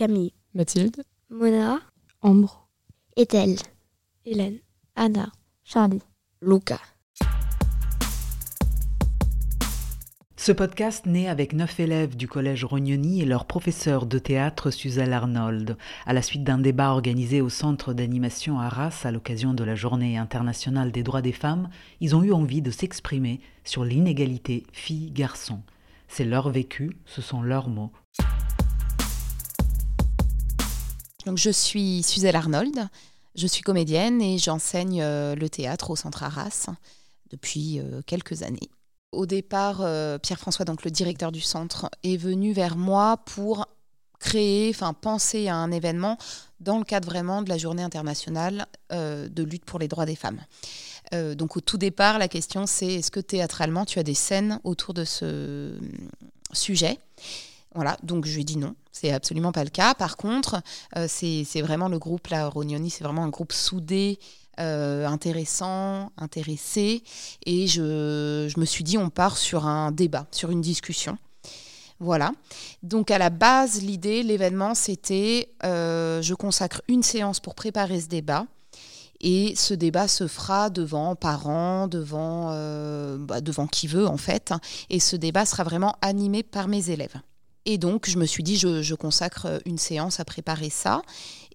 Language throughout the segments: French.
Camille. Mathilde. Mona. Ambre. Ethel. Hélène. Anna. Charlie. Luca. Ce podcast naît avec neuf élèves du collège Rognoni et leur professeur de théâtre Suzelle Arnold, à la suite d'un débat organisé au centre d'animation Arras à l'occasion de la Journée internationale des droits des femmes. Ils ont eu envie de s'exprimer sur l'inégalité filles-garçons. C'est leur vécu, ce sont leurs mots. Donc, je suis Suzelle Arnold, je suis comédienne et j'enseigne euh, le théâtre au centre Arras depuis euh, quelques années. Au départ, euh, Pierre-François, donc le directeur du centre, est venu vers moi pour créer, enfin penser à un événement dans le cadre vraiment de la journée internationale de lutte pour les droits des femmes. Donc au tout départ, la question c'est est-ce que théâtralement tu as des scènes autour de ce sujet? Voilà, donc je lui ai dit non, c'est absolument pas le cas. Par contre, c'est vraiment le groupe, la Rognoni, c'est vraiment un groupe soudé euh, intéressant, intéressé. Et je, me suis dit, on part sur un débat, sur une discussion. Voilà. Donc à la base, l'idée, l'événement, c'était, euh, je consacre une séance pour préparer ce débat. Et ce débat se fera devant parents, devant, euh, bah, devant qui veut en fait. Et ce débat sera vraiment animé par mes élèves. Et donc, je me suis dit, je, consacre une séance à préparer ça.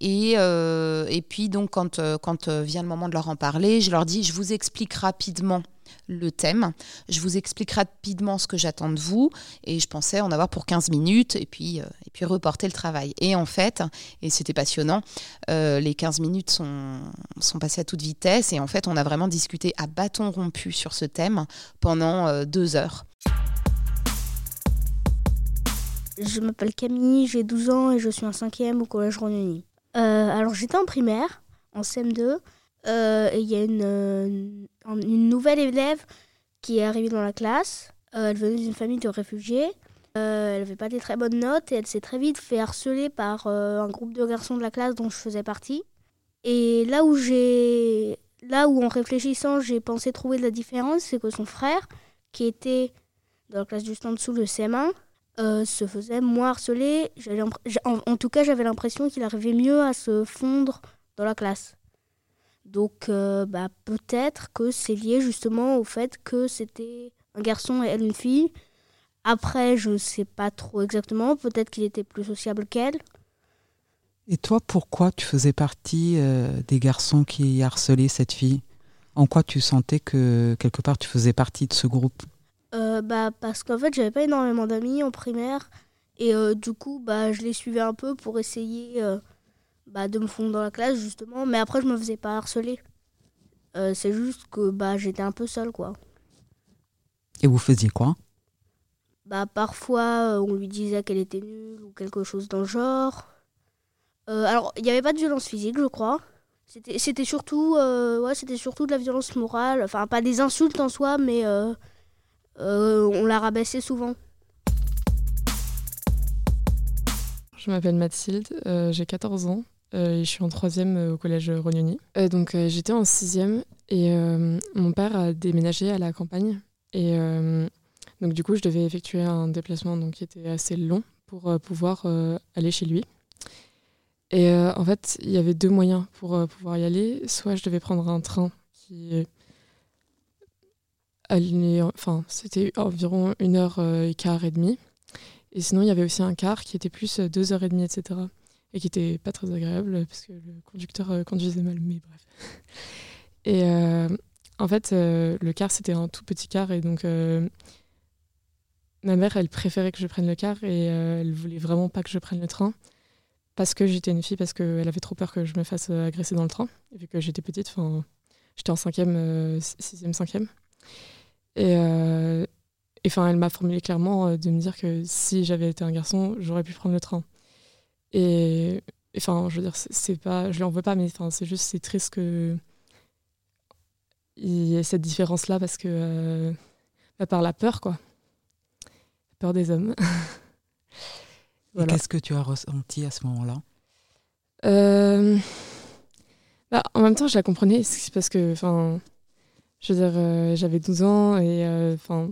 Et, euh, et puis, donc, quand, euh, quand euh, vient le moment de leur en parler, je leur dis, je vous explique rapidement le thème. Je vous explique rapidement ce que j'attends de vous. Et je pensais en avoir pour 15 minutes et puis, et puis reporter le travail. Et en fait, et c'était passionnant, les 15 minutes sont, sont passées à toute vitesse. Et en fait, on a vraiment discuté à bâton rompu sur ce thème pendant deux heures. Je m'appelle Camille, j'ai 12 ans et je suis en cinquième au collège Rognoni. Euh, alors j'étais en primaire, en CM2, euh, et il y a une, euh, une, nouvelle élève qui est arrivée dans la classe. elle venait d'une famille de réfugiés. elle n'avait pas des très bonnes notes et elle s'est très vite fait harceler par un groupe de garçons de la classe dont je faisais partie. Et là où j'ai, là où en réfléchissant j'ai pensé trouver de la différence, c'est que son frère, qui était dans la classe juste en dessous, le CM1, euh, se faisait moins harceler. En, en, tout cas, j'avais l'impression qu'il arrivait mieux à se fondre dans la classe. Donc, euh, bah, peut-être que c'est lié justement au fait que c'était un garçon et elle une fille. Après, je ne sais pas trop exactement. Peut-être qu'il était plus sociable qu'elle. Et toi, pourquoi tu faisais partie euh, des garçons qui harcelaient cette fille? En quoi tu sentais que quelque part tu faisais partie de ce groupe? Euh, bah, Parce qu'en fait, j'avais pas énormément d'amis en primaire. Et euh, du coup, bah, je les suivais un peu pour essayer euh, bah, de me fondre dans la classe, justement. Mais après, je me faisais pas harceler. c'est juste que bah, j'étais un peu seule, quoi. Et vous faisiez quoi? Bah, Parfois, on lui disait qu'elle était nulle ou quelque chose dans le genre. alors, il n'y avait pas de violence physique, je crois. C'était surtout, ouais, surtout de la violence morale. Enfin, pas des insultes en soi, mais euh, on l'a rabaissé souvent. Je m'appelle Mathilde, euh, j'ai 14 ans euh, et je suis en troisième au collège Rognoni. donc j'étais en sixième et mon père a déménagé à la campagne et donc du coup je devais effectuer un déplacement donc, qui était assez long pour pouvoir aller chez lui. Et en fait, il y avait deux moyens pour pouvoir y aller. Soit je devais prendre un train qui enfin, c'était environ une heure euh, et quart et demie. Et sinon, il y avait aussi un car qui était plus euh, deux heures et demie, etc. Et qui était pas très agréable parce que le conducteur euh, conduisait mal, mais bref. Et en fait, le car, c'était un tout petit car. Et donc, ma mère, elle préférait que je prenne le car et elle voulait vraiment pas que je prenne le train parce que j'étais une fille, parce qu'elle avait trop peur que je me fasse agresser dans le train. Vu que j'étais petite, j'étais en cinquième, sixième, cinquième. Et euh, enfin, elle m'a formulé clairement euh, de me dire que si j'avais été un garçon, j'aurais pu prendre le train. Et enfin, je veux dire, c'est pas, je lui en veux pas, mais enfin, c'est juste, c'est triste que il y ait cette différence-là parce que euh, bah, par la peur, quoi, la peur des hommes. Et qu'est-ce que tu as ressenti à ce moment-là? Bah, En même temps, je la comprenais parce que, enfin, je veux dire, euh, j'avais 12 ans et euh, enfin,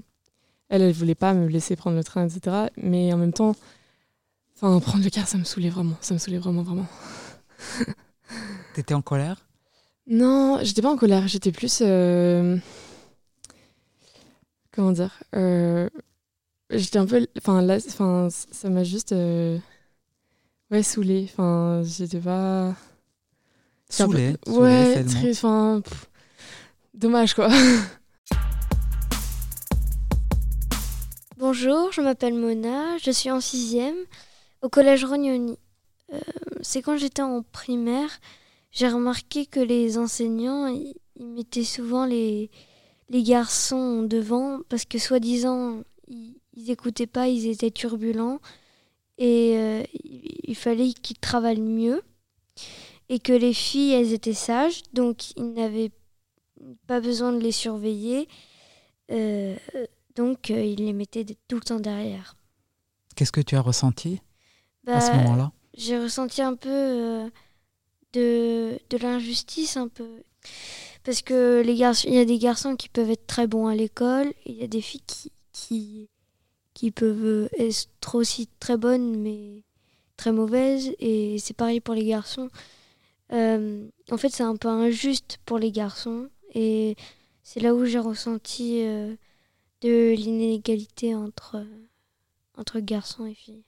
elle, elle voulait pas me laisser prendre le train, etc. Mais en même temps, Enfin, prendre le car, ça me saoulait vraiment. Ça me saoulait vraiment, vraiment. T'étais en colère? Non, j'étais pas en colère. J'étais plus. euh, Comment dire euh, J'étais un peu. Enfin, là, enfin, ça m'a juste. euh, Ouais, saoulée. Enfin, j'étais pas. un peu- Ouais, très. Enfin. pff, Dommage, quoi. Bonjour, je m'appelle Mona, je suis en sixième au collège Rognoni. Euh, c'est quand j'étais en primaire, j'ai remarqué que les enseignants, ils mettaient souvent les, les garçons devant parce que soi-disant, ils, ils écoutaient pas, ils étaient turbulents et euh, il fallait qu'ils travaillent mieux et que les filles, elles étaient sages, donc ils n'avaient pas besoin de les surveiller. Euh, donc, euh, il les mettait tout le temps derrière. Qu'est-ce que tu as ressenti à ce Bah, moment-là? J'ai ressenti un peu euh, de, de l'injustice, un peu. Parce que les garçons, il y a des garçons qui peuvent être très bons à l'école, il y a des filles qui, qui, qui peuvent être aussi très bonnes, mais très mauvaises. Et c'est pareil pour les garçons. En fait, c'est un peu injuste pour les garçons. Et c'est là où j'ai ressenti euh, de l'inégalité entre, entre garçons et filles.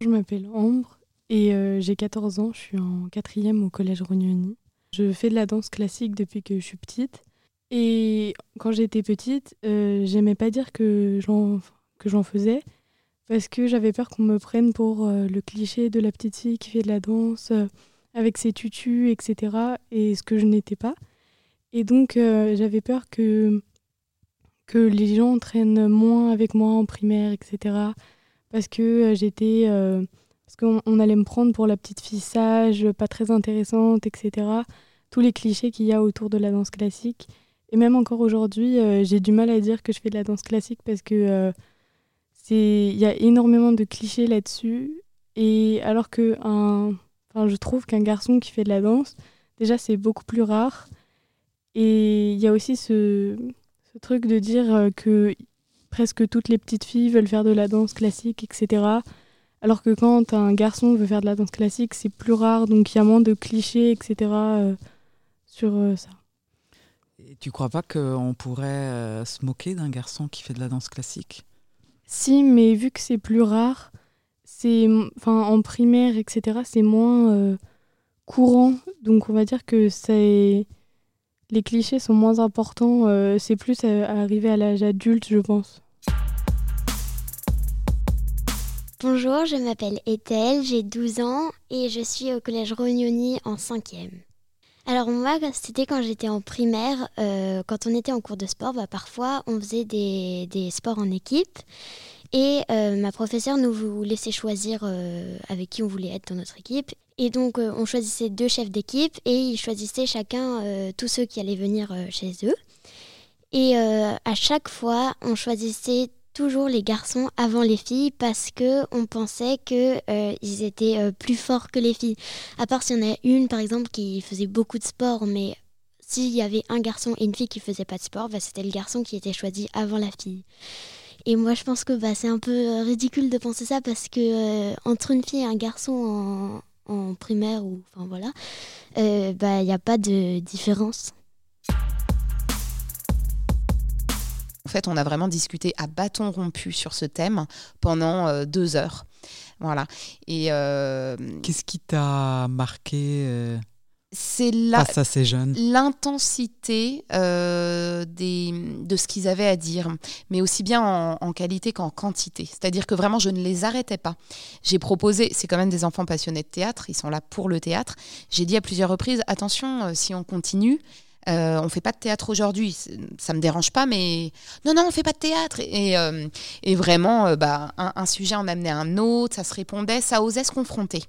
Je m'appelle Ambre et euh, j'ai 14 ans. Je suis en quatrième au collège Rognoni. Je fais de la danse classique depuis que je suis petite. Et quand j'étais petite, euh, j'aimais pas dire que j'en, faisais parce que j'avais peur qu'on me prenne pour euh, le cliché de la petite fille qui fait de la danse euh, avec ses tutus, etc. Et ce que je n'étais pas. Et donc euh, j'avais peur que, que les gens traînent moins avec moi en primaire, etc parce que euh, j'étais euh, parce qu'on on allait me prendre pour la petite fille sage, pas très intéressante, etc. Tous les clichés qu'il y a autour de la danse classique. Et même encore aujourd'hui, j'ai du mal à dire que je fais de la danse classique parce que il y a énormément de clichés là-dessus. Et alors que un, enfin, je trouve qu'un garçon qui fait de la danse, déjà c'est beaucoup plus rare. Et il y a aussi ce, ce truc de dire euh, que presque toutes les petites filles veulent faire de la danse classique, etc. Alors que quand un garçon veut faire de la danse classique, c'est plus rare, donc il y a moins de clichés, etc. euh, sur euh, ça. Et Tu crois pas qu'on pourrait euh, se moquer d'un garçon qui fait de la danse classique? Si, mais vu que c'est plus rare, c'est, enfin, en primaire, etc., c'est moins euh, courant. Donc on va dire que les clichés sont moins importants. euh, c'est plus à, à arriver à l'âge adulte, je pense. Bonjour, je m'appelle Ethel, j'ai 12 ans et je suis au collège Rognoni en 5e. Alors moi, c'était quand j'étais en primaire, euh, quand on était en cours de sport, bah, parfois on faisait des, des sports en équipe et euh, ma professeure nous laissait choisir euh, avec qui on voulait être dans notre équipe. Et donc euh, on choisissait deux chefs d'équipe et ils choisissaient chacun tous ceux qui allaient venir chez eux. Et à chaque fois, on choisissait toujours les garçons avant les filles parce que on pensait que euh, ils étaient plus forts que les filles. À part s'il y en a une par exemple qui faisait beaucoup de sport, mais s'il y avait un garçon et une fille qui faisait pas de sport, bah, c'était le garçon qui était choisi avant la fille. Et moi je pense que bah, c'est un peu euh, ridicule de penser ça parce que euh, entre une fille et un garçon en, en primaire ou enfin voilà, euh, bah il n'y a pas de différence. En fait, on a vraiment discuté à bâton rompu sur ce thème pendant euh, deux heures. Voilà. Et euh, Qu'est-ce qui t'a marqué euh, c'est là l'intensité euh, de ce qu'ils avaient à dire, mais aussi bien en, en qualité qu'en quantité. C'est-à-dire que vraiment, je ne les arrêtais pas. J'ai proposé, c'est quand même des enfants passionnés de théâtre, ils sont là pour le théâtre. J'ai dit à plusieurs reprises, attention, euh, si on continue, euh, on fait pas de théâtre aujourd'hui, ça me dérange pas, mais non, non, on fait pas de théâtre. Et, euh, et vraiment, euh, bah, un, un sujet en amenait un autre, ça se répondait, ça osait se confronter.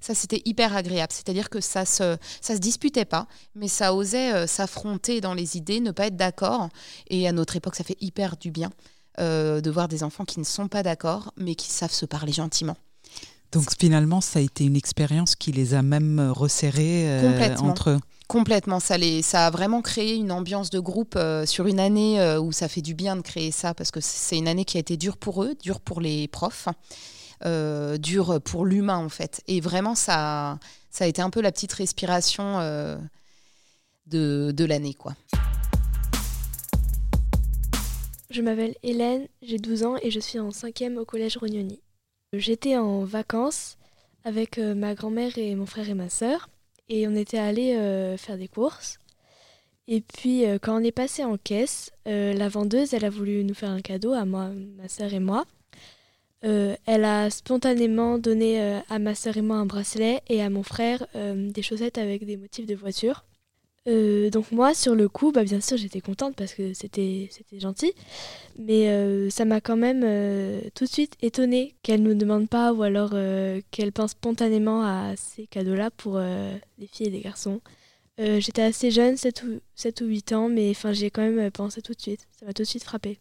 Ça, c'était hyper agréable. C'est-à-dire que ça se, ça se disputait pas, mais ça osait euh, s'affronter dans les idées, ne pas être d'accord. Et à notre époque, ça fait hyper du bien euh, de voir des enfants qui ne sont pas d'accord, mais qui savent se parler gentiment. Donc finalement, ça a été une expérience qui les a même resserrés euh, Complètement. entre eux. Complètement, ça, ça a vraiment créé une ambiance de groupe euh, sur une année euh, où ça fait du bien de créer ça parce que c'est une année qui a été dure pour eux, dure pour les profs, euh, dure pour l'humain en fait. Et vraiment, ça, ça a été un peu la petite respiration de, de l'année. quoi. Je m'appelle Hélène, j'ai 12 ans et je suis en 5e au collège Rognoni. J'étais en vacances avec ma grand-mère et mon frère et ma sœur et on était allé euh, faire des courses. Et puis euh, quand on est passé en caisse, euh, la vendeuse, elle a voulu nous faire un cadeau à moi, ma sœur et moi. Elle a spontanément donné à ma sœur et moi un bracelet et à mon frère des chaussettes avec des motifs de voiture. Euh, donc moi, sur le coup, bah, bien sûr, j'étais contente parce que c'était gentil. Mais euh, ça m'a quand même euh, tout de suite étonnée qu'elle ne nous demande pas ou alors qu'elle pense spontanément à ces cadeaux-là pour les filles et les garçons. j'étais assez jeune, 7 ou, 7 ou 8 ans, mais j'ai quand même pensé tout de suite. Ça m'a tout de suite frappée.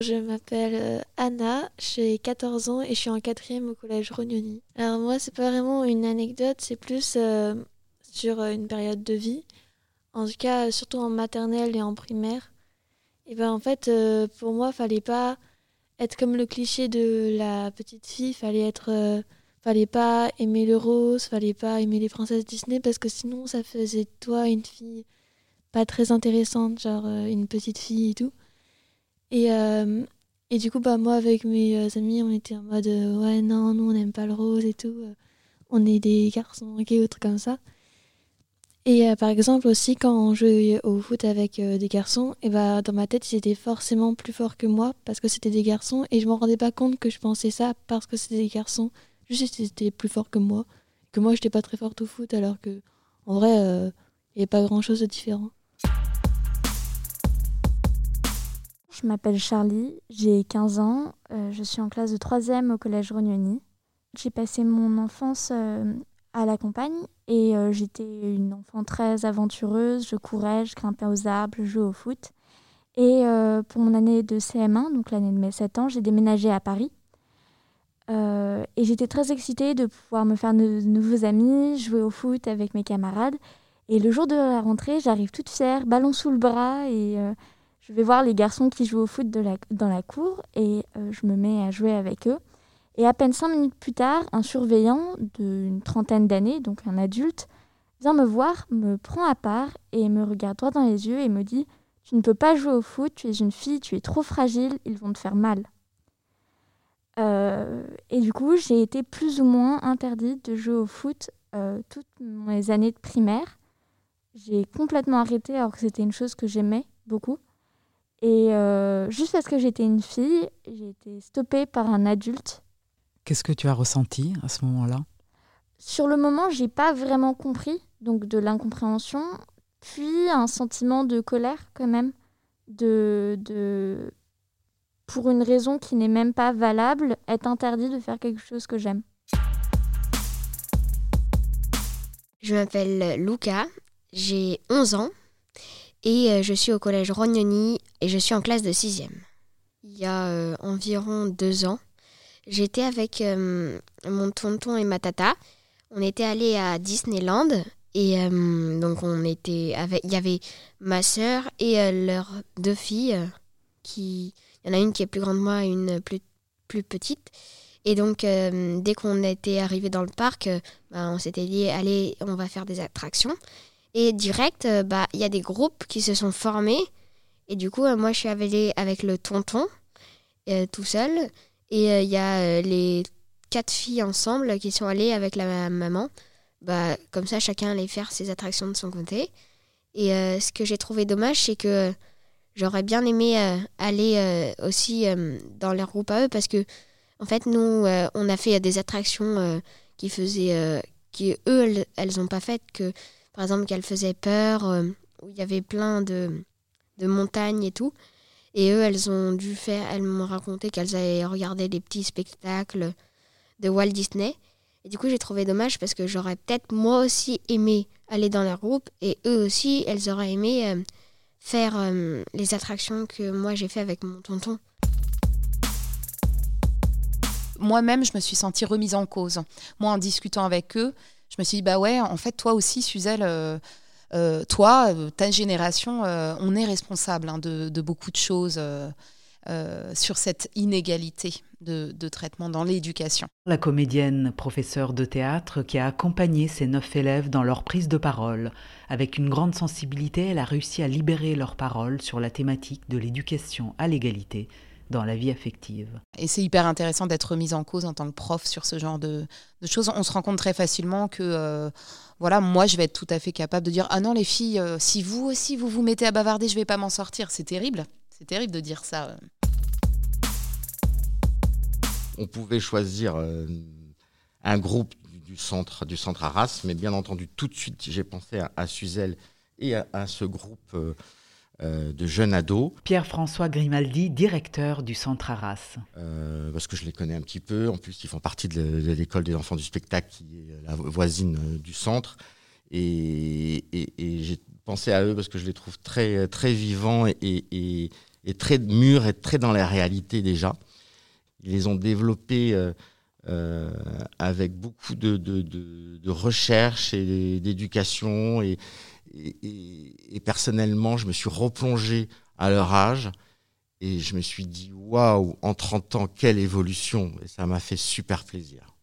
Je m'appelle euh, Anna, j'ai 14 ans et je suis en quatrième au collège Rognoni. Alors moi, c'est pas vraiment une anecdote, c'est plus euh, sur euh, une période de vie. En tout cas, surtout en maternelle et en primaire. Et ben en fait, pour moi, fallait pas être comme le cliché de la petite fille, fallait être fallait pas aimer le rose, fallait pas aimer les princesses Disney parce que sinon ça faisait de toi une fille pas très intéressante, genre une petite fille et tout. Et, euh, et du coup, bah, moi, avec mes euh, amis, on était en mode euh, ouais, non, nous, on n'aime pas le rose et tout. on est des garçons gays ou trucs comme ça. Et par exemple, aussi, quand on jouait au foot avec des garçons, et bah, dans ma tête, ils étaient forcément plus forts que moi parce que c'était des garçons. Et je me rendais pas compte que je pensais ça parce que c'était des garçons. Juste qu'ils étaient plus forts que moi. Que moi, j'étais pas très forte au foot alors que, en vrai, il n'y avait pas grand chose de différent. Je m'appelle Charlie, j'ai 15 ans, euh, je suis en classe de 3e au collège Rognoni. J'ai passé mon enfance euh, à la campagne et euh, j'étais une enfant très aventureuse, je courais, je grimpais aux arbres, je jouais au foot. Et pour mon année de CM1, donc l'année de mes 7 ans, j'ai déménagé à Paris. et j'étais très excitée de pouvoir me faire de nouveaux amis, jouer au foot avec mes camarades. Et le jour de la rentrée, j'arrive toute fière, ballon sous le bras et je vais voir les garçons qui jouent au foot dans la cour et euh, je me mets à jouer avec eux. Et à peine cinq minutes plus tard, un surveillant d'une trentaine d'années, donc un adulte, vient me voir, me prend à part et me regarde droit dans les yeux et me dit Tu ne peux pas jouer au foot, tu es une fille, tu es trop fragile, ils vont te faire mal. Euh, et du coup, j'ai été plus ou moins interdite de jouer au foot euh, toutes mes années de primaire. J'ai complètement arrêté alors que c'était une chose que j'aimais beaucoup. Et euh, juste parce que j'étais une fille, j'ai été stoppée par un adulte. Qu'est-ce que tu as ressenti à ce moment-là? Sur le moment, j'ai pas vraiment compris, donc de l'incompréhension, puis un sentiment de colère quand même, de, de pour une raison qui n'est même pas valable, être interdit de faire quelque chose que j'aime. Je m'appelle Luca, j'ai 11 ans et euh, je suis au collège Rognoni et je suis en classe de 6e. Il y a euh, environ deux ans, j'étais avec euh, mon tonton et ma tata. On était allés à Disneyland et donc on était avec, il y avait ma sœur et leurs deux filles. qui, il y en a une qui est plus grande que moi et une plus, plus petite. Et donc, dès qu'on était arrivé dans le parc, bah, on s'était dit, allez, on va faire des attractions. Et direct, euh, bah, il y a des groupes qui se sont formés. Et du coup, euh, moi, je suis allée avec le tonton, euh, tout seul. Et il y a les quatre filles ensemble qui sont allées avec la maman. Bah, comme ça, chacun allait faire ses attractions de son côté. Et ce que j'ai trouvé dommage, c'est que j'aurais bien aimé aller aussi dans leur groupe à eux parce que, en fait, nous, on a fait des attractions qui faisaient. qui eux, elles n'ont pas faites. Par exemple, qu'elle faisait peur, euh, où il y avait plein de, de montagnes et tout. Et eux, elles ont dû faire, elles m'ont raconté qu'elles avaient regardé des petits spectacles de Walt Disney. Et du coup, j'ai trouvé dommage parce que j'aurais peut-être moi aussi aimé aller dans leur groupe et eux aussi, elles auraient aimé euh, faire euh, les attractions que moi j'ai fait avec mon tonton. Moi-même, je me suis sentie remise en cause. Moi, en discutant avec eux, je me suis dit, bah ouais, en fait, toi aussi, Suzelle, toi, ta génération, on est responsable hein, de, de, beaucoup de choses. Euh, sur cette inégalité de, traitement dans l'éducation. La comédienne, professeure de théâtre, qui a accompagné ses neuf élèves dans leur prise de parole. Avec une grande sensibilité, elle a réussi à libérer leurs paroles sur la thématique de l'éducation à l'égalité dans la vie affective. Et c'est hyper intéressant d'être mise en cause en tant que prof sur ce genre de, choses. On se rend compte très facilement que, euh, voilà, moi, je vais être tout à fait capable de dire Ah non, les filles, euh, si vous aussi vous vous mettez à bavarder, je vais pas m'en sortir. C'est terrible. C'est terrible de dire ça. On pouvait choisir euh, un groupe du centre, du centre Arras, mais bien entendu, tout de suite, j'ai pensé à, Suzel et à, ce groupe euh, euh, de jeunes ados. Pierre-François Grimaldi, directeur du centre Arras. parce que je les connais un petit peu. En plus, ils font partie de l'école des enfants du spectacle, qui est la voisine du centre. Et, j'ai pensé à eux parce que je les trouve très, très vivants et, et très mûrs et très dans la réalité déjà. Ils les ont développés euh, euh, avec beaucoup de, de, de, recherche et d'éducation. Et, personnellement, je me suis replongé à leur âge et je me suis dit waouh, en 30 ans, quelle évolution! Et ça m'a fait super plaisir.